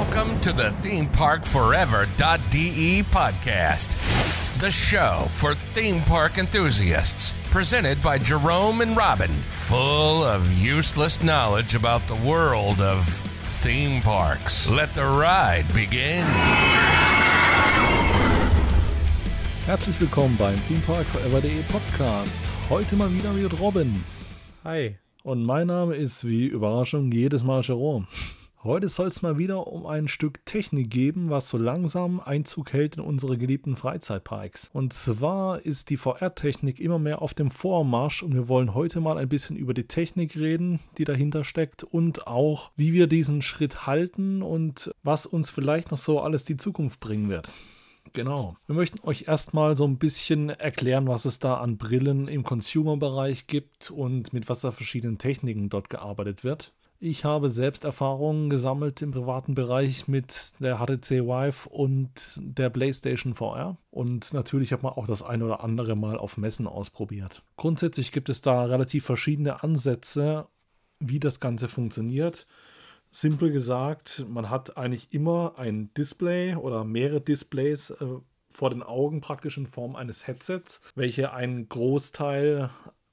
Welcome to the ThemeParkForever.de podcast, the show for theme park enthusiasts. Presented by Jerome and Robin, full of useless knowledge about the world of theme parks. Let the ride begin. Herzlich willkommen beim Theme Park Forever.de Podcast. Heute mal wieder mit Robin. Hi. Und mein Name ist wie Überraschung jedes Mal Jerome. Heute soll es mal wieder um ein Stück Technik geben, was so langsam Einzug hält in unsere geliebten Freizeitparks. Und zwar ist die VR-Technik immer mehr auf dem Vormarsch und wir wollen heute mal ein bisschen über die Technik reden, die dahinter steckt und auch, wie wir diesen Schritt halten und was uns vielleicht noch so alles die Zukunft bringen wird. Genau. Wir möchten euch erstmal so ein bisschen erklären, was es da an Brillen im Consumer-Bereich gibt und mit was da verschiedenen Techniken dort gearbeitet wird. Ich habe selbst Erfahrungen gesammelt im privaten Bereich mit der HTC Vive und der PlayStation VR. Und natürlich hat man auch das eine oder andere Mal auf Messen ausprobiert. Grundsätzlich gibt es da relativ verschiedene Ansätze, wie das Ganze funktioniert. Simpel gesagt, man hat eigentlich immer ein Display oder mehrere Displays äh, vor den Augen praktisch in Form eines Headsets, welche einen Großteil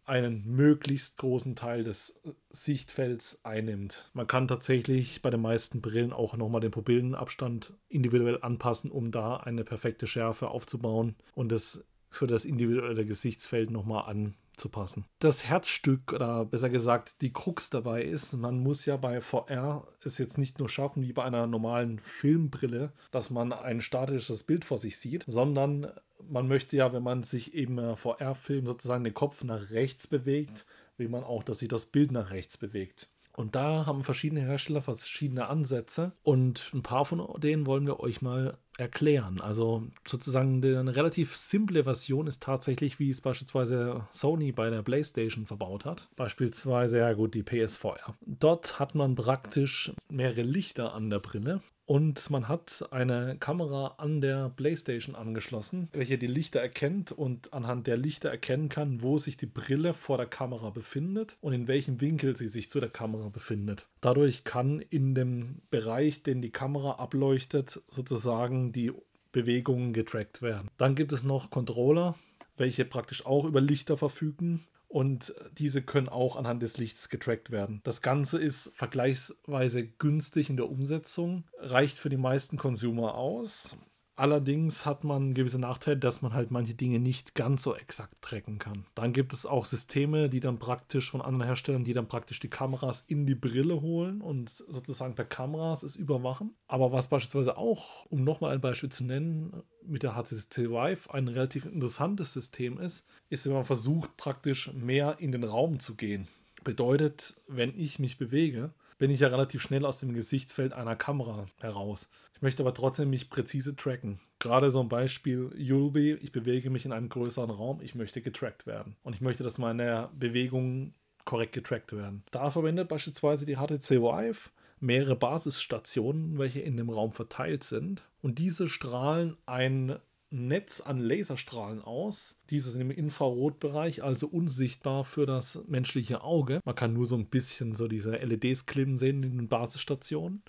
einen möglichst großen Teil des Sichtfelds einnimmt. Man kann tatsächlich bei den meisten Brillen auch nochmal den Pupillenabstand individuell anpassen, um da eine perfekte Schärfe aufzubauen und es für das individuelle Gesichtsfeld nochmal anzupassen. Das Herzstück oder besser gesagt die Krux dabei ist, man muss ja bei VR es jetzt nicht nur schaffen wie bei einer normalen Filmbrille, dass man ein statisches Bild vor sich sieht, sondern man möchte ja, wenn man sich eben äh, VR-Film sozusagen den Kopf nach rechts bewegt, will man auch, dass sich das Bild nach rechts bewegt. Und da haben verschiedene Hersteller verschiedene Ansätze und ein paar von denen wollen wir euch mal erklären. Also sozusagen eine relativ simple Version ist tatsächlich, wie es beispielsweise Sony bei der PlayStation verbaut hat. Beispielsweise, ja gut, die PSVR. Dort hat man praktisch mehrere Lichter an der Brille und man hat eine Kamera an der PlayStation angeschlossen, welche die Lichter erkennt und anhand der Lichter erkennen kann, wo sich die Brille vor der Kamera befindet und in welchem Winkel sie sich zu der Kamera befindet. Dadurch kann in dem Bereich, den die Kamera ableuchtet, sozusagen die Bewegungen getrackt werden. Dann gibt es noch Controller, welche praktisch auch über Lichter verfügen und diese können auch anhand des Lichts getrackt werden. Das Ganze ist vergleichsweise günstig in der Umsetzung, reicht für die meisten Consumer aus. Allerdings hat man gewisse Nachteile, dass man halt manche Dinge nicht ganz so exakt tracken kann. Dann gibt es auch Systeme, die dann praktisch von anderen Herstellern, die dann praktisch die Kameras in die Brille holen und sozusagen per Kameras es überwachen. Aber was beispielsweise auch, um nochmal ein Beispiel zu nennen, mit der HTC Vive ein relativ interessantes System ist, ist, wenn man versucht, praktisch mehr in den Raum zu gehen. Bedeutet, wenn ich mich bewege, bin ich ja relativ schnell aus dem Gesichtsfeld einer Kamera heraus. Ich möchte aber trotzdem mich präzise tracken. Gerade so ein Beispiel Yulby, ich bewege mich in einem größeren Raum, ich möchte getrackt werden. Und ich möchte, dass meine Bewegungen korrekt getrackt werden. Da verwendet beispielsweise die HTC Vive mehrere Basisstationen, welche in dem Raum verteilt sind. Und diese strahlen ein Netz an Laserstrahlen aus. Dieses im Infrarotbereich, also unsichtbar für das menschliche Auge. Man kann nur so ein bisschen so diese LEDs klimmen sehen in den Basisstationen.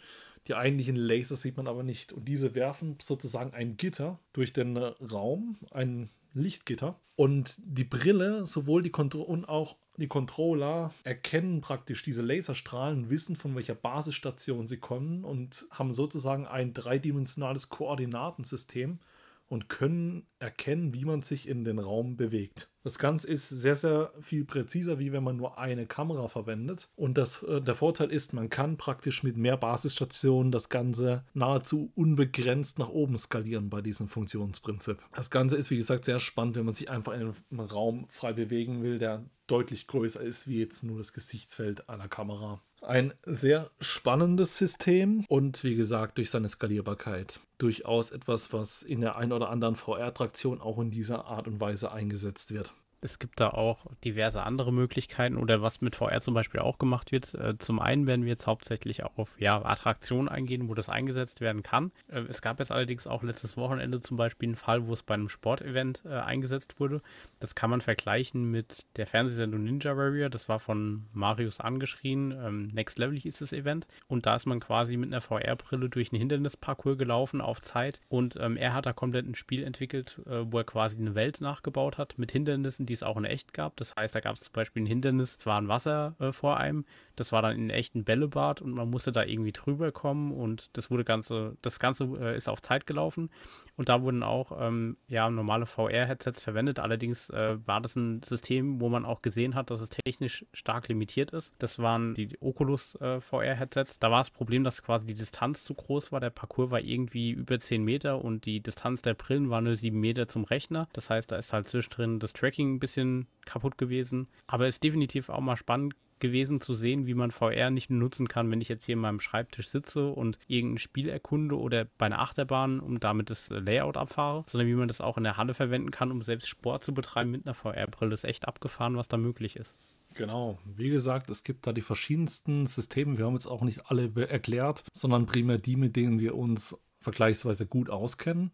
Die eigentlichen Laser sieht man aber nicht. Und diese werfen sozusagen ein Gitter durch den Raum, ein Lichtgitter. Und die Brille, sowohl die Kontro und auch die Controller erkennen praktisch diese Laserstrahlen, wissen von welcher Basisstation sie kommen und haben sozusagen ein dreidimensionales Koordinatensystem, und können erkennen, wie man sich in den Raum bewegt. Das Ganze ist sehr, sehr viel präziser, wie wenn man nur eine Kamera verwendet. Und das, äh, der Vorteil ist, man kann praktisch mit mehr Basisstationen das Ganze nahezu unbegrenzt nach oben skalieren bei diesem Funktionsprinzip. Das Ganze ist, wie gesagt, sehr spannend, wenn man sich einfach in einem Raum frei bewegen will, der deutlich größer ist wie jetzt nur das Gesichtsfeld einer Kamera. Ein sehr spannendes System und wie gesagt durch seine Skalierbarkeit durchaus etwas, was in der einen oder anderen VR-Traktion auch in dieser Art und Weise eingesetzt wird. Es gibt da auch diverse andere Möglichkeiten oder was mit VR zum Beispiel auch gemacht wird. Äh, zum einen werden wir jetzt hauptsächlich auf ja, Attraktionen eingehen, wo das eingesetzt werden kann. Äh, es gab jetzt allerdings auch letztes Wochenende zum Beispiel einen Fall, wo es bei einem Sportevent äh, eingesetzt wurde. Das kann man vergleichen mit der Fernsehsendung Ninja Warrior. Das war von Marius angeschrien. Ähm, Next Level hieß das Event. Und da ist man quasi mit einer VR-Brille durch einen Hindernisparcours gelaufen auf Zeit. Und ähm, er hat da komplett ein Spiel entwickelt, äh, wo er quasi eine Welt nachgebaut hat mit Hindernissen, die es auch in echt gab. Das heißt, da gab es zum Beispiel ein Hindernis, es war ein Wasser äh, vor einem. Das war dann in echten Bällebad und man musste da irgendwie drüber kommen und das wurde ganze, das Ganze äh, ist auf Zeit gelaufen. Und da wurden auch ähm, ja, normale VR-Headsets verwendet. Allerdings äh, war das ein System, wo man auch gesehen hat, dass es technisch stark limitiert ist. Das waren die Oculus äh, VR-Headsets. Da war das Problem, dass quasi die Distanz zu groß war. Der Parcours war irgendwie über 10 Meter und die Distanz der Brillen war nur 7 Meter zum Rechner. Das heißt, da ist halt zwischendrin das Tracking ein bisschen kaputt gewesen. Aber es ist definitiv auch mal spannend gewesen zu sehen, wie man VR nicht nur nutzen kann, wenn ich jetzt hier in meinem Schreibtisch sitze und irgendein Spiel erkunde oder bei einer Achterbahn und damit das Layout abfahre, sondern wie man das auch in der Halle verwenden kann, um selbst Sport zu betreiben mit einer VR-Brille. Ist echt abgefahren, was da möglich ist. Genau, wie gesagt, es gibt da die verschiedensten Systeme. Wir haben jetzt auch nicht alle erklärt, sondern primär die, mit denen wir uns vergleichsweise gut auskennen.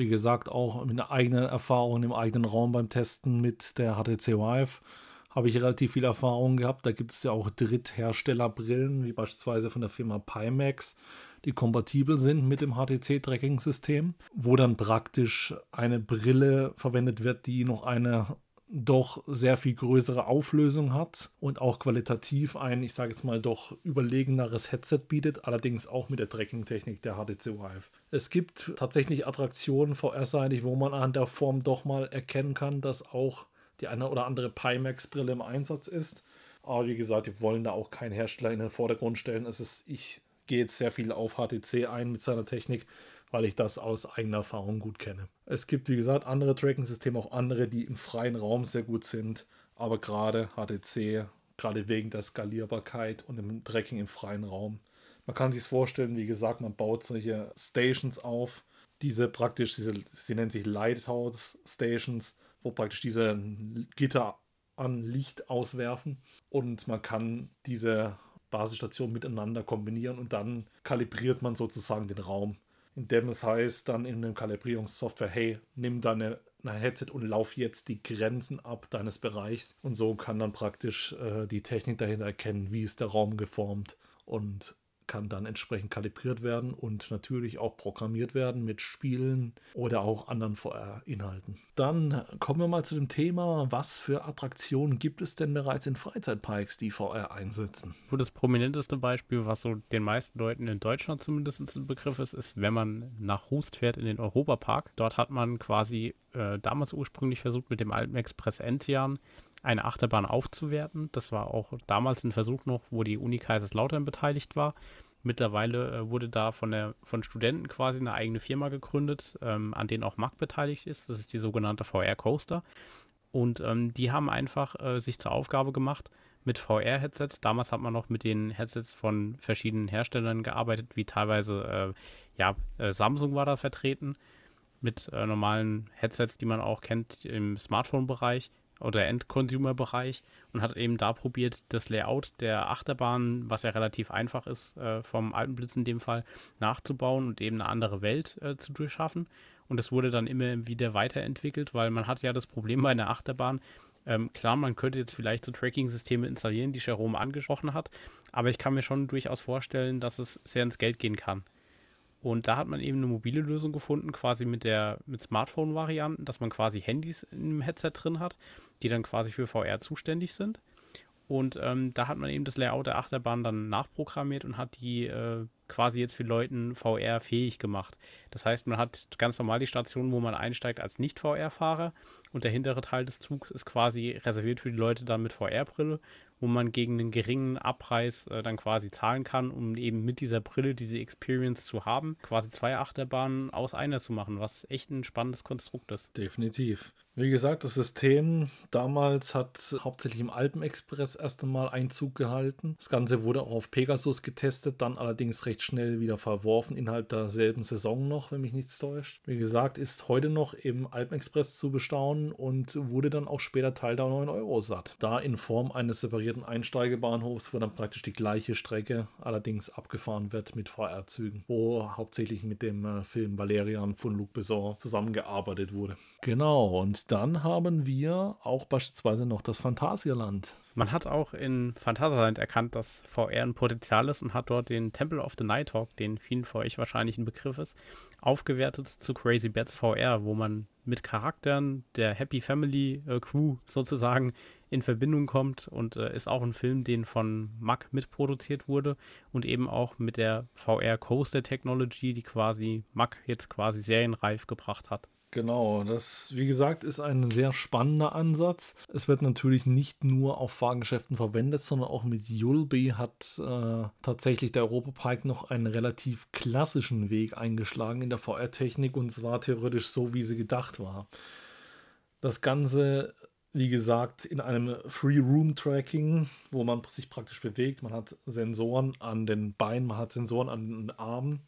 Wie gesagt, auch mit einer eigenen Erfahrung im eigenen Raum beim Testen mit der HTC Vive habe ich relativ viel Erfahrung gehabt. Da gibt es ja auch Drittherstellerbrillen, wie beispielsweise von der Firma Pimax, die kompatibel sind mit dem HTC-Tracking-System, wo dann praktisch eine Brille verwendet wird, die noch eine doch sehr viel größere Auflösung hat und auch qualitativ ein, ich sage jetzt mal, doch überlegeneres Headset bietet, allerdings auch mit der Tracking-Technik der HTC Vive. Es gibt tatsächlich Attraktionen VR-seitig, wo man an der Form doch mal erkennen kann, dass auch die eine oder andere Pimax-Brille im Einsatz ist. Aber wie gesagt, die wollen da auch keinen Hersteller in den Vordergrund stellen. Es ist, ich gehe jetzt sehr viel auf HTC ein mit seiner Technik, weil ich das aus eigener Erfahrung gut kenne. Es gibt, wie gesagt, andere Tracking-Systeme, auch andere, die im freien Raum sehr gut sind. Aber gerade HTC, gerade wegen der Skalierbarkeit und dem Tracking im freien Raum. Man kann sich vorstellen, wie gesagt, man baut solche Stations auf. Diese praktisch, diese, sie nennen sich Lighthouse Stations wo praktisch diese Gitter an Licht auswerfen und man kann diese Basisstationen miteinander kombinieren und dann kalibriert man sozusagen den Raum. Indem es heißt dann in der Kalibrierungssoftware, hey, nimm deine ein Headset und lauf jetzt die Grenzen ab deines Bereichs. Und so kann dann praktisch äh, die Technik dahinter erkennen, wie ist der Raum geformt und kann dann entsprechend kalibriert werden und natürlich auch programmiert werden mit Spielen oder auch anderen VR-Inhalten. Dann kommen wir mal zu dem Thema, was für Attraktionen gibt es denn bereits in Freizeitparks, die VR einsetzen? Das prominenteste Beispiel, was so den meisten Leuten in Deutschland zumindest ein Begriff ist, ist, wenn man nach Hust fährt in den Europapark. Dort hat man quasi äh, damals ursprünglich versucht, mit dem alten Express Enzian eine Achterbahn aufzuwerten. Das war auch damals ein Versuch noch, wo die Uni Kaiserslautern beteiligt war. Mittlerweile äh, wurde da von, der, von Studenten quasi eine eigene Firma gegründet, ähm, an denen auch Mac beteiligt ist. Das ist die sogenannte VR Coaster. Und ähm, die haben einfach äh, sich zur Aufgabe gemacht, mit VR-Headsets. Damals hat man noch mit den Headsets von verschiedenen Herstellern gearbeitet, wie teilweise, äh, ja, äh, Samsung war da vertreten, mit äh, normalen Headsets, die man auch kennt im Smartphone-Bereich oder End-Consumer-Bereich und hat eben da probiert, das Layout der Achterbahn, was ja relativ einfach ist, äh, vom Alpenblitz in dem Fall, nachzubauen und eben eine andere Welt äh, zu durchschaffen. Und es wurde dann immer wieder weiterentwickelt, weil man hat ja das Problem bei einer Achterbahn, ähm, klar, man könnte jetzt vielleicht so Tracking-Systeme installieren, die Jerome angesprochen hat, aber ich kann mir schon durchaus vorstellen, dass es sehr ins Geld gehen kann. Und da hat man eben eine mobile Lösung gefunden, quasi mit der mit Smartphone-Varianten, dass man quasi Handys im Headset drin hat, die dann quasi für VR zuständig sind. Und ähm, da hat man eben das Layout der Achterbahn dann nachprogrammiert und hat die äh, quasi jetzt für Leuten VR fähig gemacht. Das heißt, man hat ganz normal die Station, wo man einsteigt als Nicht-VR-Fahrer und der hintere Teil des Zugs ist quasi reserviert für die Leute dann mit VR-Brille wo man gegen einen geringen Abpreis äh, dann quasi zahlen kann, um eben mit dieser Brille diese Experience zu haben, quasi zwei Achterbahnen aus einer zu machen, was echt ein spannendes Konstrukt ist. Definitiv. Wie gesagt, das System damals hat hauptsächlich im Alpenexpress erst einmal Einzug gehalten. Das Ganze wurde auch auf Pegasus getestet, dann allerdings recht schnell wieder verworfen, innerhalb derselben Saison noch, wenn mich nichts täuscht. Wie gesagt, ist heute noch im Alpenexpress zu bestaunen und wurde dann auch später Teil der 9 Euro satt. Da in Form eines separierten Einsteigebahnhofs, wo dann praktisch die gleiche Strecke allerdings abgefahren wird mit VR-Zügen, wo hauptsächlich mit dem äh, Film Valerian von Luc Besson zusammengearbeitet wurde. Genau, und dann haben wir auch beispielsweise noch das Phantasialand. Man hat auch in Phantasialand erkannt, dass VR ein Potenzial ist und hat dort den Temple of the Nighthawk, den vielen von euch wahrscheinlich ein Begriff ist, aufgewertet zu Crazy Bats VR, wo man mit Charakteren der Happy Family äh, Crew sozusagen in Verbindung kommt und äh, ist auch ein Film, den von Mack mitproduziert wurde und eben auch mit der VR Coaster Technology, die quasi Mack jetzt quasi serienreif gebracht hat. Genau, das, wie gesagt, ist ein sehr spannender Ansatz. Es wird natürlich nicht nur auf Fahrgeschäften verwendet, sondern auch mit Yulby hat äh, tatsächlich der Europapark noch einen relativ klassischen Weg eingeschlagen in der VR-Technik und zwar theoretisch so, wie sie gedacht war. Das Ganze, wie gesagt, in einem Free-Room-Tracking, wo man sich praktisch bewegt. Man hat Sensoren an den Beinen, man hat Sensoren an den Armen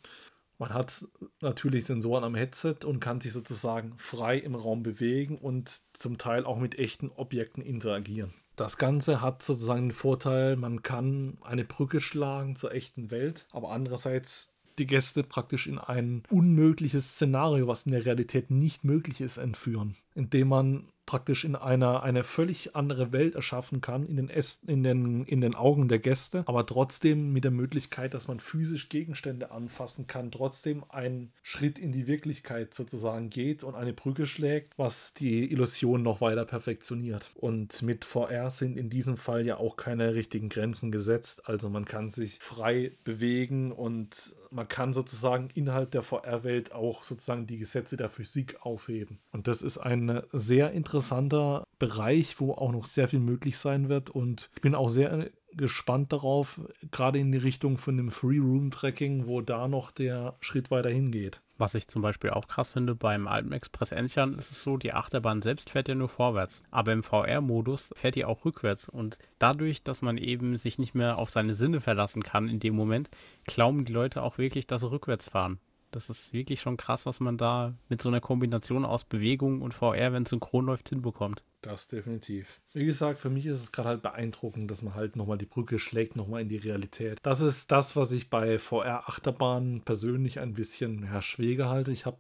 man hat natürlich Sensoren am Headset und kann sich sozusagen frei im Raum bewegen und zum Teil auch mit echten Objekten interagieren. Das Ganze hat sozusagen den Vorteil, man kann eine Brücke schlagen zur echten Welt, aber andererseits die Gäste praktisch in ein unmögliches Szenario, was in der Realität nicht möglich ist, entführen, indem man praktisch in einer eine völlig andere Welt erschaffen kann in den, Ästen, in, den, in den Augen der Gäste, aber trotzdem mit der Möglichkeit, dass man physisch Gegenstände anfassen kann, trotzdem einen Schritt in die Wirklichkeit sozusagen geht und eine Brücke schlägt, was die Illusion noch weiter perfektioniert. Und mit VR sind in diesem Fall ja auch keine richtigen Grenzen gesetzt, also man kann sich frei bewegen und man kann sozusagen innerhalb der VR-Welt auch sozusagen die Gesetze der Physik aufheben. Und das ist ein sehr interessanter Bereich, wo auch noch sehr viel möglich sein wird. Und ich bin auch sehr gespannt darauf, gerade in die Richtung von dem Free-Room-Tracking, wo da noch der Schritt weiter hingeht. Was ich zum Beispiel auch krass finde, beim Alpen Express Enzian ist es so, die Achterbahn selbst fährt ja nur vorwärts. Aber im VR-Modus fährt die auch rückwärts. Und dadurch, dass man eben sich nicht mehr auf seine Sinne verlassen kann in dem Moment, glauben die Leute auch wirklich, dass sie rückwärts fahren. Das ist wirklich schon krass, was man da mit so einer Kombination aus Bewegung und VR, wenn es synchron läuft, hinbekommt. Das definitiv. Wie gesagt, für mich ist es gerade halt beeindruckend, dass man halt nochmal die Brücke schlägt, nochmal in die Realität. Das ist das, was ich bei VR-Achterbahnen persönlich ein bisschen ja, schwer halte. Ich habe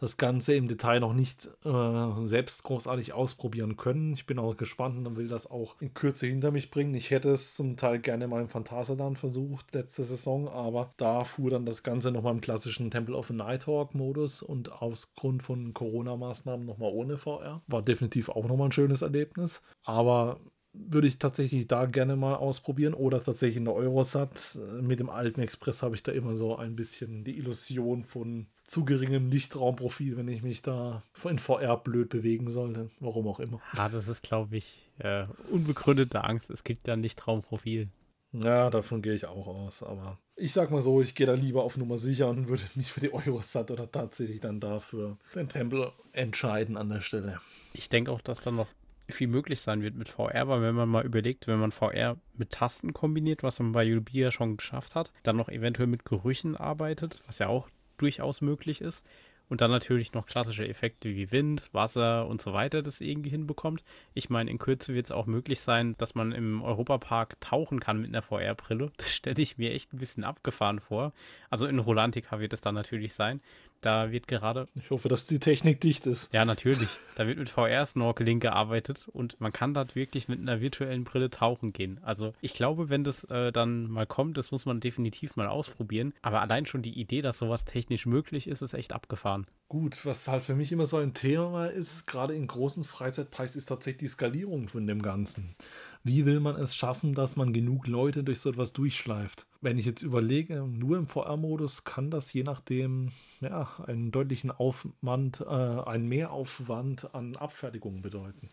das Ganze im Detail noch nicht äh, selbst großartig ausprobieren können. Ich bin auch gespannt und will das auch in Kürze hinter mich bringen. Ich hätte es zum Teil gerne mal im Phantasialand versucht, letzte Saison, aber da fuhr dann das Ganze nochmal im klassischen Temple of Nighthawk-Modus und aus Grund von Corona-Maßnahmen nochmal ohne VR. War definitiv auch nochmal ein schönes Erlebnis. Aber würde ich tatsächlich da gerne mal ausprobieren oder tatsächlich in der Eurosat. Mit dem alten Express habe ich da immer so ein bisschen die Illusion von zu geringem Lichtraumprofil, wenn ich mich da in VR blöd bewegen sollte. Warum auch immer. Ah, das ist, glaube ich, äh, unbegründete Angst. Es gibt ja ein Lichtraumprofil. Ja, davon gehe ich auch aus. Aber ich sag mal so, ich gehe da lieber auf Nummer sicher und würde mich für die Eurosat oder tatsächlich dann dafür den Tempel entscheiden an der Stelle. Ich denke auch, dass dann noch viel möglich sein wird mit VR, weil wenn man mal überlegt, wenn man VR mit Tasten kombiniert, was man bei Ubia schon geschafft hat, dann noch eventuell mit Gerüchen arbeitet, was ja auch durchaus möglich ist, und dann natürlich noch klassische Effekte wie Wind, Wasser und so weiter das irgendwie hinbekommt. Ich meine, in Kürze wird es auch möglich sein, dass man im Europapark tauchen kann mit einer VR-Brille. Das stelle ich mir echt ein bisschen abgefahren vor. Also in Rolantica wird es dann natürlich sein. Da wird gerade. Ich hoffe, dass die Technik dicht ist. Ja, natürlich. Da wird mit VR-Snorkeling gearbeitet und man kann dort wirklich mit einer virtuellen Brille tauchen gehen. Also ich glaube, wenn das äh, dann mal kommt, das muss man definitiv mal ausprobieren. Aber allein schon die Idee, dass sowas technisch möglich ist, ist echt abgefahren. Gut, was halt für mich immer so ein Thema ist, gerade in großen Freizeitparks, ist tatsächlich die Skalierung von dem Ganzen. Wie will man es schaffen, dass man genug Leute durch so etwas durchschleift? Wenn ich jetzt überlege, nur im VR-Modus kann das je nachdem ja, einen deutlichen Aufwand, äh, einen Mehraufwand an Abfertigung bedeuten.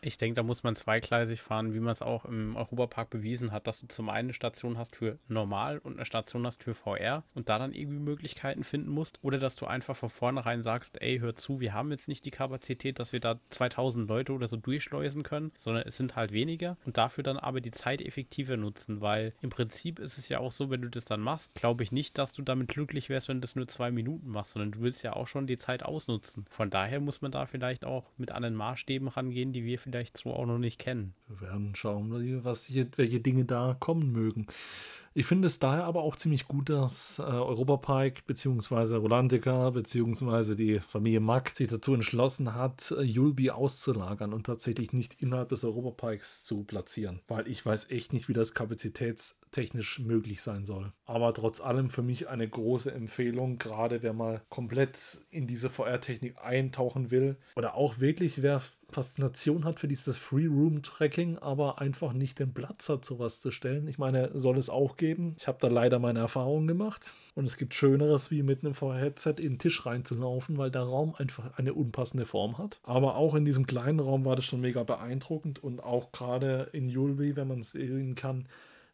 Ich denke, da muss man zweigleisig fahren, wie man es auch im Europapark bewiesen hat, dass du zum einen eine Station hast für normal und eine Station hast für VR und da dann irgendwie Möglichkeiten finden musst. Oder dass du einfach von vornherein sagst, ey, hör zu, wir haben jetzt nicht die Kapazität, dass wir da 2000 Leute oder so durchschleusen können, sondern es sind halt weniger und dafür dann aber die Zeit effektiver nutzen, weil im Prinzip ist es ja auch so, wenn du das dann machst, glaube ich nicht, dass du damit glücklich wärst, wenn du das nur zwei Minuten machst, sondern du willst ja auch schon die Zeit ausnutzen. Von daher muss man da vielleicht auch mit anderen Maßstäben rangehen, die wir vielleicht so auch noch nicht kennen. Wir werden schauen, was, welche Dinge da kommen mögen. Ich finde es daher aber auch ziemlich gut, dass äh, Europapike bzw. Rolantica bzw. die Familie Mack sich dazu entschlossen hat, äh, Yulby auszulagern und tatsächlich nicht innerhalb des Europapikes zu platzieren, weil ich weiß echt nicht, wie das kapazitätstechnisch möglich sein soll. Aber trotz allem für mich eine große Empfehlung, gerade wer mal komplett in diese VR-Technik eintauchen will oder auch wirklich wer Faszination hat für dieses Free-Room-Tracking, aber einfach nicht den Platz hat, sowas zu stellen. Ich meine, soll es auch geben. Ich habe da leider meine Erfahrungen gemacht. Und es gibt Schöneres, wie mit einem VR-Headset in den Tisch reinzulaufen, weil der Raum einfach eine unpassende Form hat. Aber auch in diesem kleinen Raum war das schon mega beeindruckend und auch gerade in Julbi, wenn man es sehen kann,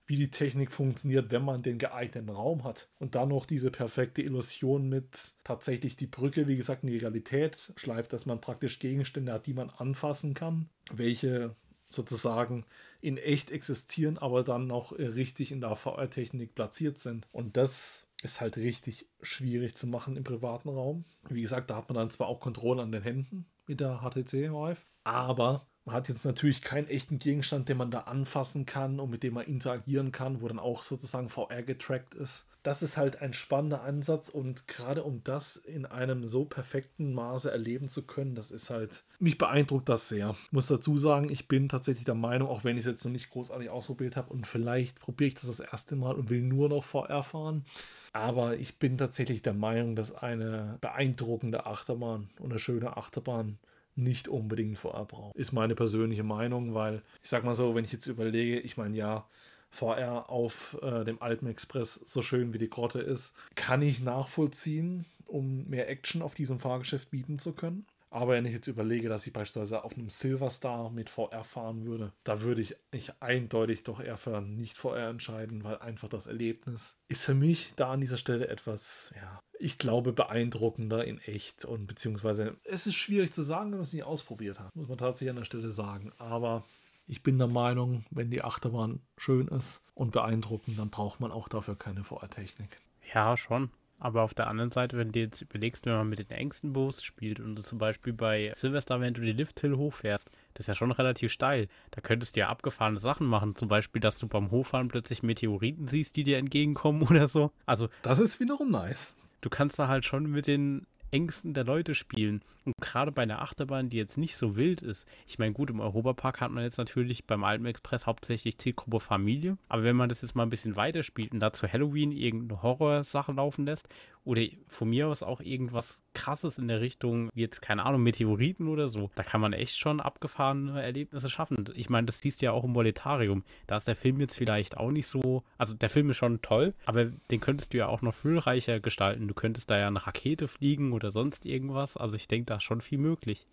wie die Technik funktioniert, wenn man den geeigneten Raum hat. Und dann noch diese perfekte Illusion mit tatsächlich die Brücke, wie gesagt, in die Realität schleift, dass man praktisch Gegenstände hat, die man anfassen kann, welche sozusagen in echt existieren, aber dann noch richtig in der VR-Technik platziert sind. Und das ist halt richtig schwierig zu machen im privaten Raum. Wie gesagt, da hat man dann zwar auch Kontrolle an den Händen mit der HTC Vive, aber man hat jetzt natürlich keinen echten Gegenstand, den man da anfassen kann und mit dem man interagieren kann, wo dann auch sozusagen VR getrackt ist. Das ist halt ein spannender Ansatz und gerade um das in einem so perfekten Maße erleben zu können, das ist halt, mich beeindruckt das sehr. Ich muss dazu sagen, ich bin tatsächlich der Meinung, auch wenn ich es jetzt noch nicht großartig ausprobiert habe und vielleicht probiere ich das das erste Mal und will nur noch VR fahren, aber ich bin tatsächlich der Meinung, dass eine beeindruckende Achterbahn und eine schöne Achterbahn nicht unbedingt VR braucht. Ist meine persönliche Meinung, weil ich sag mal so, wenn ich jetzt überlege, ich meine, ja, VR auf äh, dem Alpen Express, so schön wie die Grotte ist, kann ich nachvollziehen, um mehr Action auf diesem Fahrgeschäft bieten zu können. Aber wenn ich jetzt überlege, dass ich beispielsweise auf einem Silverstar mit VR fahren würde, da würde ich mich eindeutig doch eher für nicht VR entscheiden, weil einfach das Erlebnis ist für mich da an dieser Stelle etwas, ja, ich glaube, beeindruckender in echt. Und beziehungsweise es ist schwierig zu sagen, wenn man es nicht ausprobiert hat, muss man tatsächlich an der Stelle sagen. Aber ich bin der Meinung, wenn die Achterbahn schön ist und beeindruckend, dann braucht man auch dafür keine VR-Technik. Ja, schon. Aber auf der anderen Seite, wenn du jetzt überlegst, wenn man mit den engsten Bus spielt und du zum Beispiel bei Silvester, wenn du die Lift Hill hochfährst, das ist ja schon relativ steil. Da könntest du ja abgefahrene Sachen machen. Zum Beispiel, dass du beim Hochfahren plötzlich Meteoriten siehst, die dir entgegenkommen oder so. Also. Das ist wiederum nice. Du kannst da halt schon mit den Ängsten der Leute spielen. Und gerade bei einer Achterbahn, die jetzt nicht so wild ist, ich meine, gut, im Europapark hat man jetzt natürlich beim Alpen Express hauptsächlich Zielgruppe Familie, aber wenn man das jetzt mal ein bisschen weiter spielt und da zu Halloween irgendeine Horrorsache laufen lässt oder von mir aus auch irgendwas krasses in der Richtung, wie jetzt, keine Ahnung, Meteoriten oder so, da kann man echt schon abgefahrene Erlebnisse schaffen. Ich meine, das siehst du ja auch im Voletarium. Da ist der Film jetzt vielleicht auch nicht so, also der Film ist schon toll, aber den könntest du ja auch noch füllreicher gestalten. Du könntest da ja eine Rakete fliegen oder sonst irgendwas. Also ich denke, da ist schon viel möglich.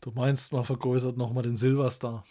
Du meinst, man vergrößert nochmal den Silverstar.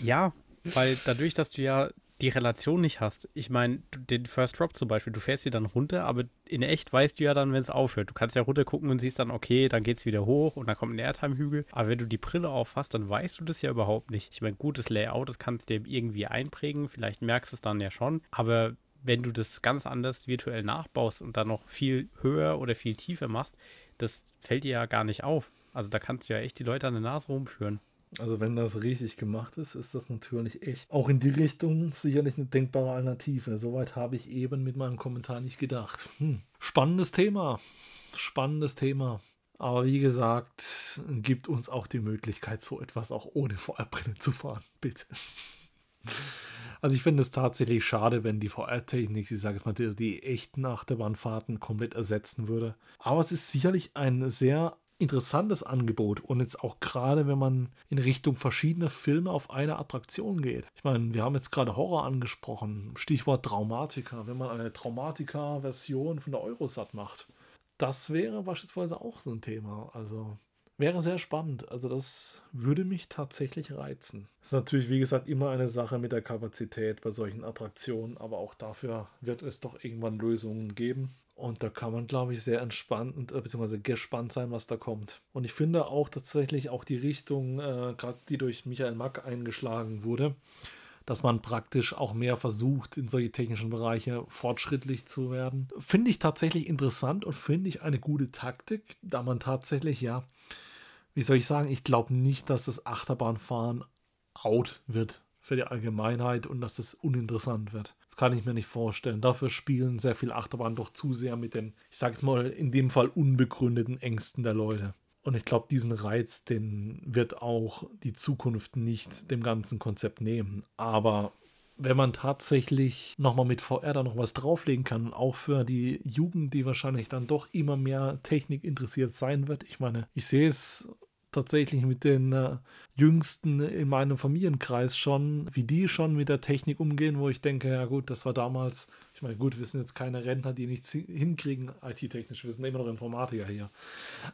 Ja, weil dadurch, dass du ja die Relation nicht hast. Ich meine, den First Drop zum Beispiel, du fährst sie dann runter, aber in echt weißt du ja dann, wenn es aufhört. Du kannst ja runter gucken und siehst dann, okay, dann geht es wieder hoch und dann kommt ein Airtime-Hügel. Aber wenn du die Brille auf hast, dann weißt du das ja überhaupt nicht. Ich meine, gutes Layout, das kannst du dir irgendwie einprägen, vielleicht merkst du es dann ja schon, aber wenn du das ganz anders virtuell nachbaust und dann noch viel höher oder viel tiefer machst, das fällt dir ja gar nicht auf. Also da kannst du ja echt die Leute an der Nase rumführen. Also wenn das richtig gemacht ist, ist das natürlich echt auch in die Richtung sicherlich eine denkbare Alternative. Soweit habe ich eben mit meinem Kommentar nicht gedacht. Hm. Spannendes Thema. Spannendes Thema. Aber wie gesagt, gibt uns auch die Möglichkeit, so etwas auch ohne VR-Brille zu fahren. Bitte. Also ich finde es tatsächlich schade, wenn die VR-Technik, ich sage es mal, die, die echten Achterbahnfahrten komplett ersetzen würde. Aber es ist sicherlich ein sehr interessantes Angebot und jetzt auch gerade, wenn man in Richtung verschiedener Filme auf eine Attraktion geht. Ich meine, wir haben jetzt gerade Horror angesprochen, Stichwort Traumatiker, wenn man eine Traumatiker-Version von der Eurosat macht. Das wäre beispielsweise auch so ein Thema. Also wäre sehr spannend. Also das würde mich tatsächlich reizen. Das ist natürlich, wie gesagt, immer eine Sache mit der Kapazität bei solchen Attraktionen, aber auch dafür wird es doch irgendwann Lösungen geben. Und da kann man, glaube ich, sehr entspannt äh, bzw. gespannt sein, was da kommt. Und ich finde auch tatsächlich auch die Richtung, äh, gerade die durch Michael Mack eingeschlagen wurde, dass man praktisch auch mehr versucht, in solche technischen Bereiche fortschrittlich zu werden. Finde ich tatsächlich interessant und finde ich eine gute Taktik, da man tatsächlich, ja, wie soll ich sagen, ich glaube nicht, dass das Achterbahnfahren out wird für die Allgemeinheit und dass das uninteressant wird. Das kann ich mir nicht vorstellen. Dafür spielen sehr viele Achterbahnen doch zu sehr mit den, ich sage jetzt mal, in dem Fall unbegründeten Ängsten der Leute. Und ich glaube, diesen Reiz, den wird auch die Zukunft nicht dem ganzen Konzept nehmen. Aber wenn man tatsächlich nochmal mit VR da noch was drauflegen kann, auch für die Jugend, die wahrscheinlich dann doch immer mehr Technik interessiert sein wird. Ich meine, ich sehe es tatsächlich mit den äh, Jüngsten in meinem Familienkreis schon, wie die schon mit der Technik umgehen, wo ich denke, ja gut, das war damals, ich meine, gut, wir sind jetzt keine Rentner, die nichts hinkriegen, IT-technisch, wir sind immer noch Informatiker hier.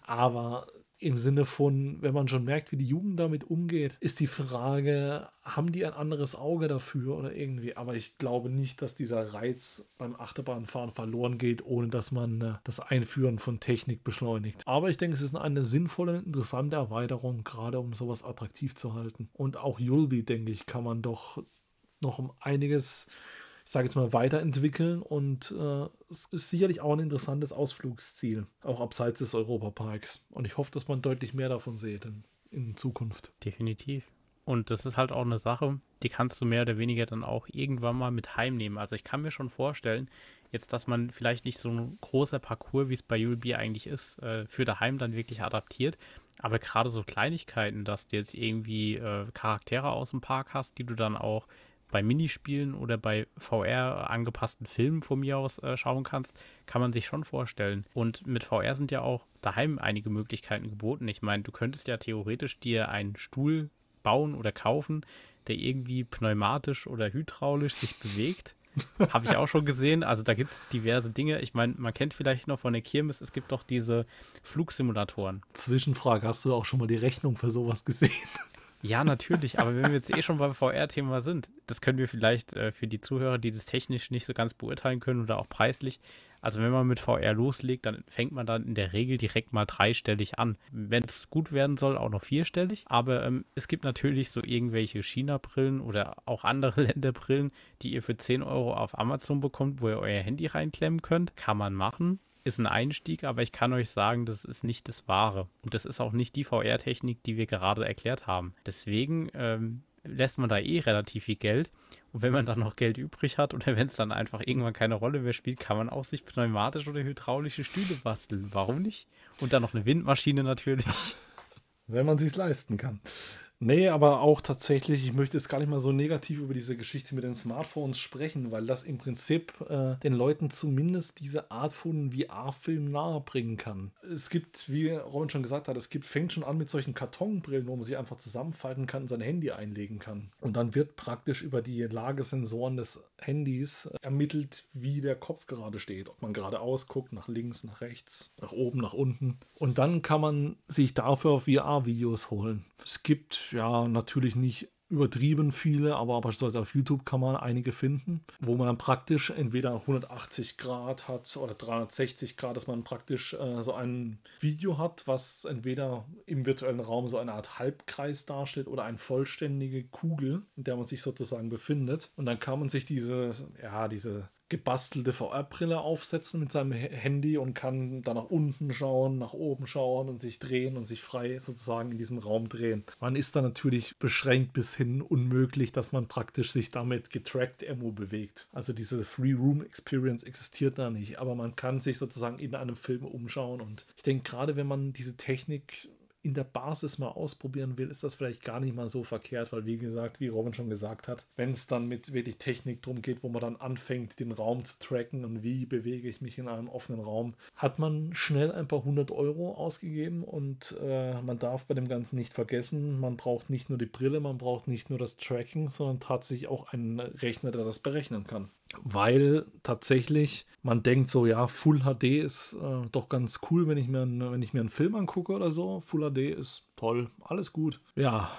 Aber im Sinne von, wenn man schon merkt, wie die Jugend damit umgeht, ist die Frage, haben die ein anderes Auge dafür oder irgendwie? Aber ich glaube nicht, dass dieser Reiz beim Achterbahnfahren verloren geht, ohne dass man äh, das Einführen von Technik beschleunigt. Aber ich denke, es ist eine sinnvolle, interessante Erweiterung, gerade um sowas attraktiv zu halten. Und auch Yulby, denke ich, kann man doch noch um einiges ich sage jetzt mal, weiterentwickeln und äh, es ist sicherlich auch ein interessantes Ausflugsziel, auch abseits des Europaparks. Und ich hoffe, dass man deutlich mehr davon sieht in, in Zukunft. Definitiv. Und das ist halt auch eine Sache, die kannst du mehr oder weniger dann auch irgendwann mal mit heimnehmen. Also ich kann mir schon vorstellen, jetzt, dass man vielleicht nicht so ein großer Parcours, wie es bei ULB eigentlich ist, äh, für daheim dann wirklich adaptiert. Aber gerade so Kleinigkeiten, dass du jetzt irgendwie äh, Charaktere aus dem Park hast, die du dann auch bei Minispielen oder bei VR angepassten Filmen von mir aus äh, schauen kannst, kann man sich schon vorstellen. Und mit VR sind ja auch daheim einige Möglichkeiten geboten. Ich meine, du könntest ja theoretisch dir einen Stuhl bauen oder kaufen, der irgendwie pneumatisch oder hydraulisch sich bewegt. Habe ich auch schon gesehen. Also da gibt es diverse Dinge. Ich meine, man kennt vielleicht noch von der Kirmes, es gibt doch diese Flugsimulatoren. Zwischenfrage, hast du auch schon mal die Rechnung für sowas gesehen? Ja, natürlich, aber wenn wir jetzt eh schon beim VR-Thema sind, das können wir vielleicht äh, für die Zuhörer, die das technisch nicht so ganz beurteilen können oder auch preislich. Also wenn man mit VR loslegt, dann fängt man dann in der Regel direkt mal dreistellig an. Wenn es gut werden soll, auch noch vierstellig. Aber ähm, es gibt natürlich so irgendwelche China-Brillen oder auch andere Länderbrillen, die ihr für 10 Euro auf Amazon bekommt, wo ihr euer Handy reinklemmen könnt. Kann man machen ist ein Einstieg, aber ich kann euch sagen, das ist nicht das Wahre. Und das ist auch nicht die VR-Technik, die wir gerade erklärt haben. Deswegen ähm, lässt man da eh relativ viel Geld. Und wenn man dann noch Geld übrig hat oder wenn es dann einfach irgendwann keine Rolle mehr spielt, kann man auch sich pneumatische oder hydraulische Stühle basteln. Warum nicht? Und dann noch eine Windmaschine natürlich. Wenn man sich leisten kann. Nee, aber auch tatsächlich, ich möchte jetzt gar nicht mal so negativ über diese Geschichte mit den Smartphones sprechen, weil das im Prinzip äh, den Leuten zumindest diese Art von VR-Film nahebringen kann. Es gibt, wie Robin schon gesagt hat, es gibt, fängt schon an mit solchen Kartonbrillen, wo man sie einfach zusammenfalten kann und sein Handy einlegen kann. Und dann wird praktisch über die Lagesensoren des Handys ermittelt, wie der Kopf gerade steht. Ob man geradeaus guckt, nach links, nach rechts, nach oben, nach unten. Und dann kann man sich dafür VR-Videos holen. Es gibt ja natürlich nicht übertrieben viele, aber beispielsweise auf YouTube kann man einige finden, wo man dann praktisch entweder 180 Grad hat oder 360 Grad, dass man praktisch äh, so ein Video hat, was entweder im virtuellen Raum so eine Art Halbkreis darstellt oder eine vollständige Kugel, in der man sich sozusagen befindet. Und dann kann man sich diese, ja, diese gebastelte VR-Brille aufsetzen mit seinem Handy und kann dann nach unten schauen, nach oben schauen und sich drehen und sich frei sozusagen in diesem Raum drehen. Man ist dann natürlich beschränkt bis hin unmöglich, dass man praktisch sich damit getrackt irgendwo bewegt. Also diese Free Room Experience existiert da nicht, aber man kann sich sozusagen in einem Film umschauen und ich denke gerade wenn man diese Technik in der Basis mal ausprobieren will, ist das vielleicht gar nicht mal so verkehrt, weil wie gesagt, wie Robin schon gesagt hat, wenn es dann mit wirklich Technik drum geht, wo man dann anfängt, den Raum zu tracken und wie bewege ich mich in einem offenen Raum, hat man schnell ein paar hundert Euro ausgegeben und äh, man darf bei dem Ganzen nicht vergessen, man braucht nicht nur die Brille, man braucht nicht nur das Tracking, sondern tatsächlich auch einen Rechner, der das berechnen kann. Weil tatsächlich man denkt so, ja, Full HD ist äh, doch ganz cool, wenn ich, mir, wenn ich mir einen Film angucke oder so. Full HD ist toll, alles gut. Ja,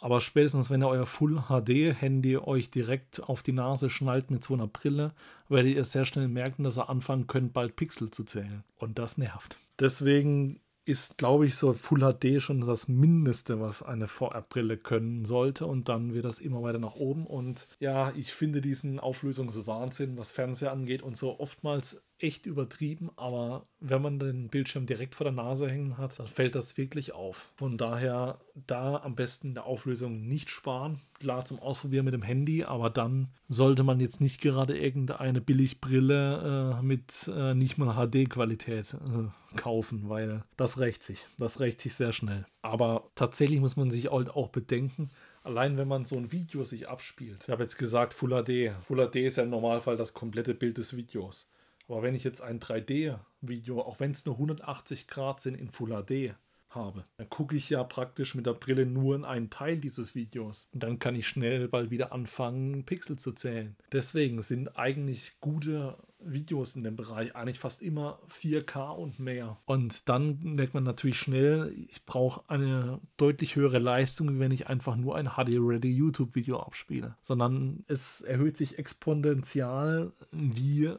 aber spätestens, wenn ihr euer Full HD-Handy euch direkt auf die Nase schnallt mit so einer Brille, werdet ihr sehr schnell merken, dass ihr anfangen könnt, bald Pixel zu zählen. Und das nervt. Deswegen ist, glaube ich, so Full HD schon das Mindeste, was eine VR-Brille können sollte. Und dann wird das immer weiter nach oben. Und ja, ich finde diesen Auflösungswahnsinn, was Fernseher angeht und so oftmals echt übertrieben, aber wenn man den Bildschirm direkt vor der Nase hängen hat, dann fällt das wirklich auf. Von daher da am besten der Auflösung nicht sparen. Klar zum Ausprobieren mit dem Handy, aber dann sollte man jetzt nicht gerade irgendeine Billigbrille äh, mit äh, nicht mal HD-Qualität äh, kaufen, weil das rächt sich. Das rächt sich sehr schnell. Aber tatsächlich muss man sich halt auch bedenken, Allein wenn man so ein Video sich abspielt. Ich habe jetzt gesagt Full HD. Full HD ist ja im Normalfall das komplette Bild des Videos. Aber wenn ich jetzt ein 3D-Video, auch wenn es nur 180 Grad sind, in Full HD habe, dann gucke ich ja praktisch mit der Brille nur in einen Teil dieses Videos. Und dann kann ich schnell bald wieder anfangen, Pixel zu zählen. Deswegen sind eigentlich gute Videos in dem Bereich eigentlich fast immer 4K und mehr. Und dann merkt man natürlich schnell, ich brauche eine deutlich höhere Leistung, wenn ich einfach nur ein HD-Ready YouTube-Video abspiele. Sondern es erhöht sich exponentiell, wie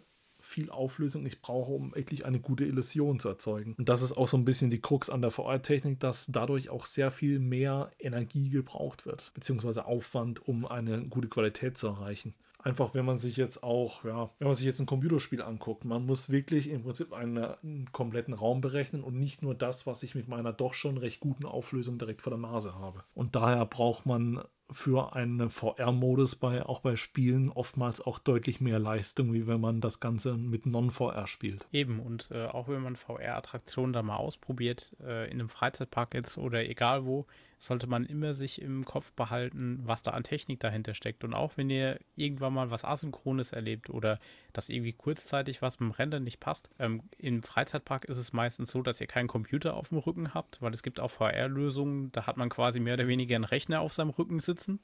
viel Auflösung ich brauche, um wirklich eine gute Illusion zu erzeugen. Und das ist auch so ein bisschen die Krux an der VR-Technik, dass dadurch auch sehr viel mehr Energie gebraucht wird, beziehungsweise Aufwand, um eine gute Qualität zu erreichen. Einfach, wenn man sich jetzt auch, ja, wenn man sich jetzt ein Computerspiel anguckt, man muss wirklich im Prinzip einen, einen, kompletten Raum berechnen und nicht nur das, was ich mit meiner doch schon recht guten Auflösung direkt vor der Nase habe. Und daher braucht man für einen VR-Modus bei, auch bei Spielen oftmals auch deutlich mehr Leistung, wie wenn man das Ganze mit Non-VR spielt. Eben, und äh, auch wenn man VR-Attraktionen da mal ausprobiert, äh, in einem Freizeitpark jetzt oder egal wo, sollte man immer sich im Kopf behalten, was da an Technik dahinter steckt. Und auch wenn ihr irgendwann mal was Asynchrones erlebt oder dass irgendwie kurzzeitig was mit dem Render nicht passt, ähm, im Freizeitpark ist es meistens so, dass ihr keinen Computer auf dem Rücken habt, weil es gibt auch VR-Lösungen, da hat man quasi mehr oder weniger einen Rechner auf seinem Rücken sitzen,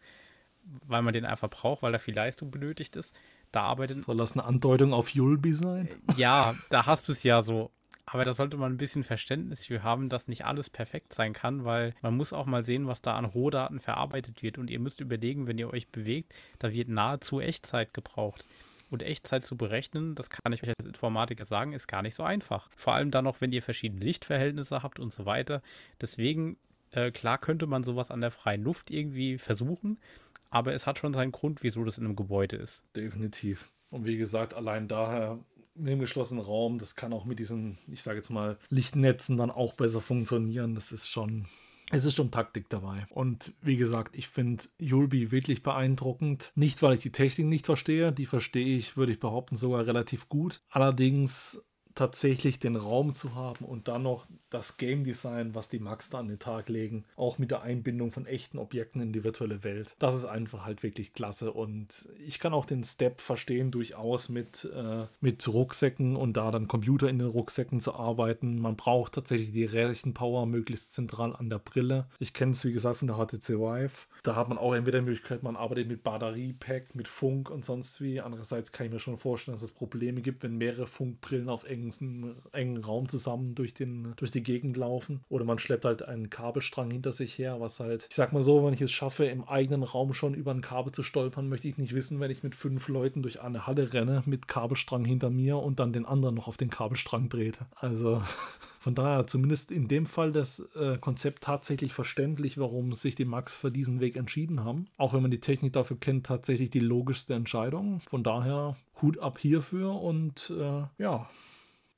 weil man den einfach braucht, weil da viel Leistung benötigt ist. Da arbeitet. Soll das eine Andeutung auf Yulby sein? Ja, da hast du es ja so. Aber da sollte man ein bisschen Verständnis für haben, dass nicht alles perfekt sein kann, weil man muss auch mal sehen, was da an Rohdaten verarbeitet wird. Und ihr müsst überlegen, wenn ihr euch bewegt, da wird nahezu Echtzeit gebraucht. Und Echtzeit zu berechnen, das kann ich euch als Informatiker sagen, ist gar nicht so einfach. Vor allem dann noch, wenn ihr verschiedene Lichtverhältnisse habt und so weiter. Deswegen, äh, klar könnte man sowas an der freien Luft irgendwie versuchen, aber es hat schon seinen Grund, wieso das in einem Gebäude ist. Definitiv. Und wie gesagt, allein daher in dem geschlossenen Raum, das kann auch mit diesen, ich sage jetzt mal, Lichtnetzen dann auch besser funktionieren. Das ist schon, es ist schon Taktik dabei. Und wie gesagt, ich finde Yulby wirklich beeindruckend. Nicht, weil ich die Technik nicht verstehe, die verstehe ich, würde ich behaupten, sogar relativ gut. Allerdings tatsächlich den Raum zu haben und dann noch das Game Design, was die Max da an den Tag legen, auch mit der Einbindung von echten Objekten in die virtuelle Welt. Das ist einfach halt wirklich klasse und ich kann auch den Step verstehen, durchaus mit, äh, mit Rucksäcken und da dann Computer in den Rucksäcken zu arbeiten. Man braucht tatsächlich die Rechenpower möglichst zentral an der Brille. Ich kenne es, wie gesagt, von der HTC Vive. Da hat man auch entweder die Möglichkeit, man arbeitet mit Batteriepack, mit Funk und sonst wie. Andererseits kann ich mir schon vorstellen, dass es Probleme gibt, wenn mehrere Funkbrillen auf engen, engen Raum zusammen durch, den, durch die Gegend laufen. Oder man schleppt halt einen Kabelstrang hinter sich her, was halt, ich sag mal so, wenn ich es schaffe, im eigenen Raum schon über ein Kabel zu stolpern, möchte ich nicht wissen, wenn ich mit fünf Leuten durch eine Halle renne, mit Kabelstrang hinter mir und dann den anderen noch auf den Kabelstrang dreht. Also von daher zumindest in dem Fall das äh, Konzept tatsächlich verständlich, warum sich die Max für diesen Weg entschieden haben. Auch wenn man die Technik dafür kennt, tatsächlich die logischste Entscheidung. Von daher Hut ab hierfür und äh, ja,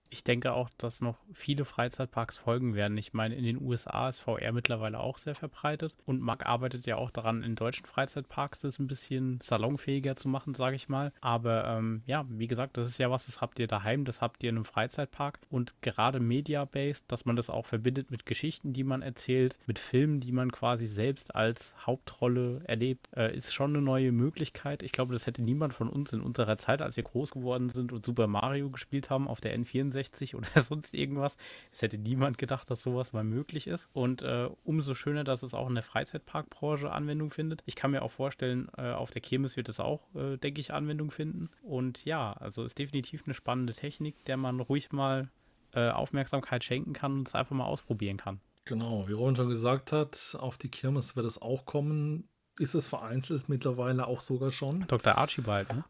ich denke auch, dass noch viele Freizeitparks folgen werden. Ich meine, in den USA ist VR mittlerweile auch sehr verbreitet und Marc arbeitet ja auch daran, in deutschen Freizeitparks das ein bisschen salonfähiger zu machen, sage ich mal. Aber ähm, ja, wie gesagt, das ist ja was, das habt ihr daheim, das habt ihr in einem Freizeitpark und gerade media-based, dass man das auch verbindet mit Geschichten, die man erzählt, mit Filmen, die man quasi selbst als Hauptrolle erlebt, äh, ist schon eine neue Möglichkeit. Ich glaube, das hätte niemand von uns in unserer Zeit, als wir groß geworden sind und Super Mario gespielt haben auf der N64, N64 oder sonst irgendwas. Es hätte niemand gedacht, dass sowas mal möglich ist. Und äh, umso schöner, dass es auch in der Freizeitparkbranche Anwendung findet. Ich kann mir auch vorstellen, äh, auf der Kirmes wird es auch, äh, denke ich, Anwendung finden. Und ja, also ist definitiv eine spannende Technik, der man ruhig mal äh, Aufmerksamkeit schenken kann und es einfach mal ausprobieren kann. Genau, wie Ron schon gesagt hat, auf die Kirmes wird es auch kommen. Ist es vereinzelt mittlerweile auch sogar schon. Dr. Archibald, ne?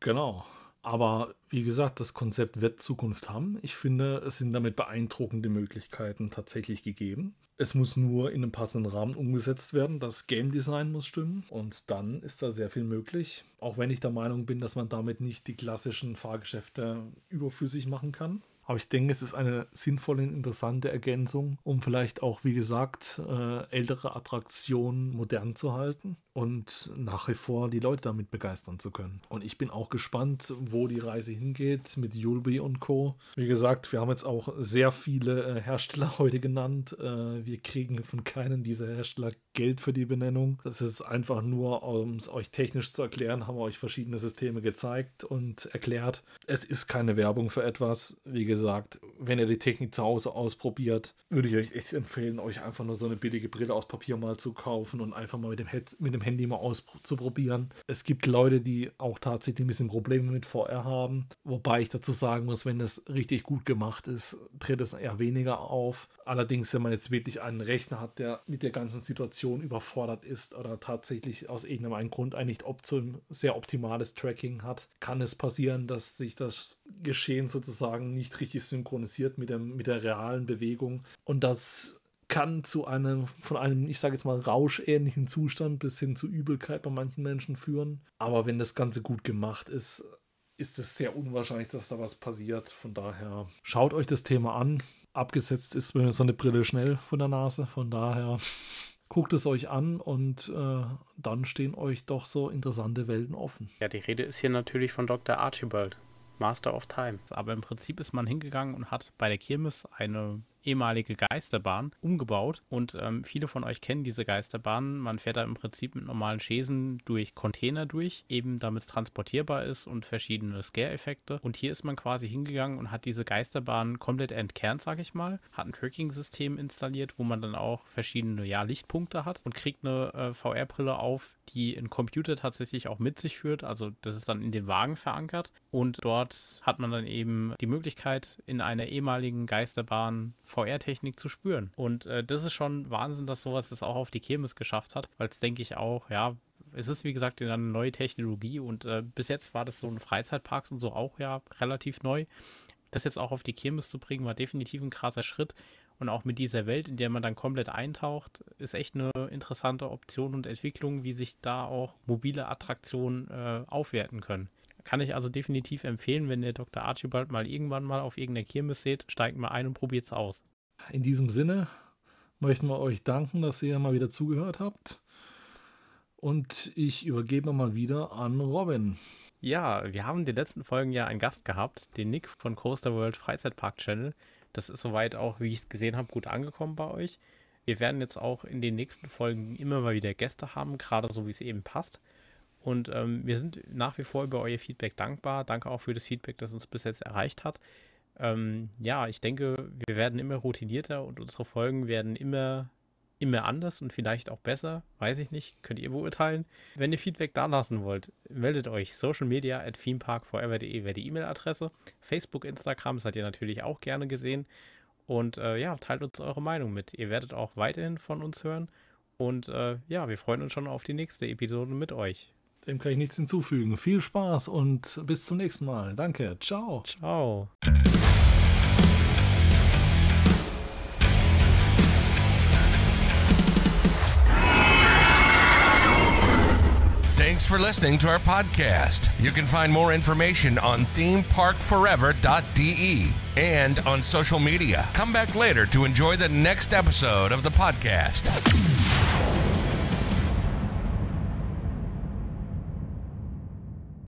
Genau. Aber wie gesagt, das Konzept wird Zukunft haben. Ich finde, es sind damit beeindruckende Möglichkeiten tatsächlich gegeben. Es muss nur in einem passenden Rahmen umgesetzt werden. Das Game Design muss stimmen und dann ist da sehr viel möglich. Auch wenn ich der Meinung bin, dass man damit nicht die klassischen Fahrgeschäfte überflüssig machen kann. Aber ich denke, es ist eine sinnvolle und interessante Ergänzung, um vielleicht auch, wie gesagt, äh, ältere Attraktionen modern zu halten und nach wie vor die Leute damit begeistern zu können. Und ich bin auch gespannt, wo die Reise hingeht mit Yulby und Co. Wie gesagt, wir haben jetzt auch sehr viele äh, Hersteller heute genannt. Äh, wir kriegen von keinem dieser Hersteller Geld für die Benennung. Das ist einfach nur, um es euch technisch zu erklären, haben wir euch verschiedene Systeme gezeigt und erklärt. Es ist keine Werbung für etwas. Wie gesagt, wenn ihr die Technik zu Hause ausprobiert, würde ich euch echt empfehlen, euch einfach nur so eine billige Brille aus Papier mal zu kaufen und einfach mal mit dem, Head mit dem Handy mal auszuprobieren. Es gibt Leute, die auch tatsächlich ein bisschen Probleme mit VR haben. Wobei ich dazu sagen muss, wenn das richtig gut gemacht ist, tritt es eher weniger auf. Allerdings, wenn man jetzt wirklich einen Rechner hat, der mit der ganzen Situation überfordert ist oder tatsächlich aus irgendeinem Grund ein nicht op sehr optimales Tracking hat, kann es passieren, dass sich das Geschehen sozusagen nicht richtig synchronisiert mit, dem, mit der realen Bewegung. Und das kann zu einem, von einem, ich sage jetzt mal, rauschähnlichen Zustand bis hin zu Übelkeit bei manchen Menschen führen. Aber wenn das Ganze gut gemacht ist, ist es sehr unwahrscheinlich, dass da was passiert. Von daher schaut euch das Thema an abgesetzt ist mir so eine Brille schnell von der Nase. Von daher guckt es euch an und äh, dann stehen euch doch so interessante Welten offen. Ja, die Rede ist hier natürlich von Dr. Archibald, Master of Time. Aber im Prinzip ist man hingegangen und hat bei der Kirmes eine ehemalige Geisterbahn umgebaut und ähm, viele von euch kennen diese Geisterbahn. Man fährt da im Prinzip mit normalen Schäsen durch Container durch, eben damit es transportierbar ist und verschiedene Scare-Effekte. Und hier ist man quasi hingegangen und hat diese Geisterbahn komplett entkernt, sag ich mal, hat ein Tracking-System installiert, wo man dann auch verschiedene ja, Lichtpunkte hat und kriegt eine äh, VR-Brille auf, die ein Computer tatsächlich auch mit sich führt. Also das ist dann in den Wagen verankert und dort hat man dann eben die Möglichkeit, in einer ehemaligen Geisterbahn VR-Technik zu spüren. Und äh, das ist schon Wahnsinn, dass sowas das auch auf die Kirmes geschafft hat, weil es denke ich auch, ja, es ist wie gesagt eine neue Technologie und äh, bis jetzt war das so in Freizeitparks und so auch ja relativ neu. Das jetzt auch auf die Kirmes zu bringen, war definitiv ein krasser Schritt. Und auch mit dieser Welt, in der man dann komplett eintaucht, ist echt eine interessante Option und Entwicklung, wie sich da auch mobile Attraktionen äh, aufwerten können. Kann ich also definitiv empfehlen, wenn ihr Dr. Archibald mal irgendwann mal auf irgendeiner Kirmes seht, steigt mal ein und probiert es aus. In diesem Sinne möchten wir euch danken, dass ihr mal wieder zugehört habt. Und ich übergebe mal wieder an Robin. Ja, wir haben in den letzten Folgen ja einen Gast gehabt, den Nick von Coaster World Freizeitpark Channel. Das ist soweit auch, wie ich es gesehen habe, gut angekommen bei euch. Wir werden jetzt auch in den nächsten Folgen immer mal wieder Gäste haben, gerade so wie es eben passt. Und ähm, wir sind nach wie vor über euer Feedback dankbar. Danke auch für das Feedback, das uns bis jetzt erreicht hat. Ähm, ja, ich denke, wir werden immer routinierter und unsere Folgen werden immer, immer anders und vielleicht auch besser. Weiß ich nicht, könnt ihr beurteilen. Wenn ihr Feedback da lassen wollt, meldet euch. Social Media at themeparkforever.de wäre die E-Mail-Adresse. Facebook, Instagram seid ihr natürlich auch gerne gesehen. Und äh, ja, teilt uns eure Meinung mit. Ihr werdet auch weiterhin von uns hören. Und äh, ja, wir freuen uns schon auf die nächste Episode mit euch. Dem kann ich nichts hinzufügen. Viel Spaß und bis zum nächsten Mal. Danke. Ciao. Ciao. Thanks for listening to our podcast. You can find more information on themeparkforever.de and on social media. Come back later to enjoy the next episode of the podcast.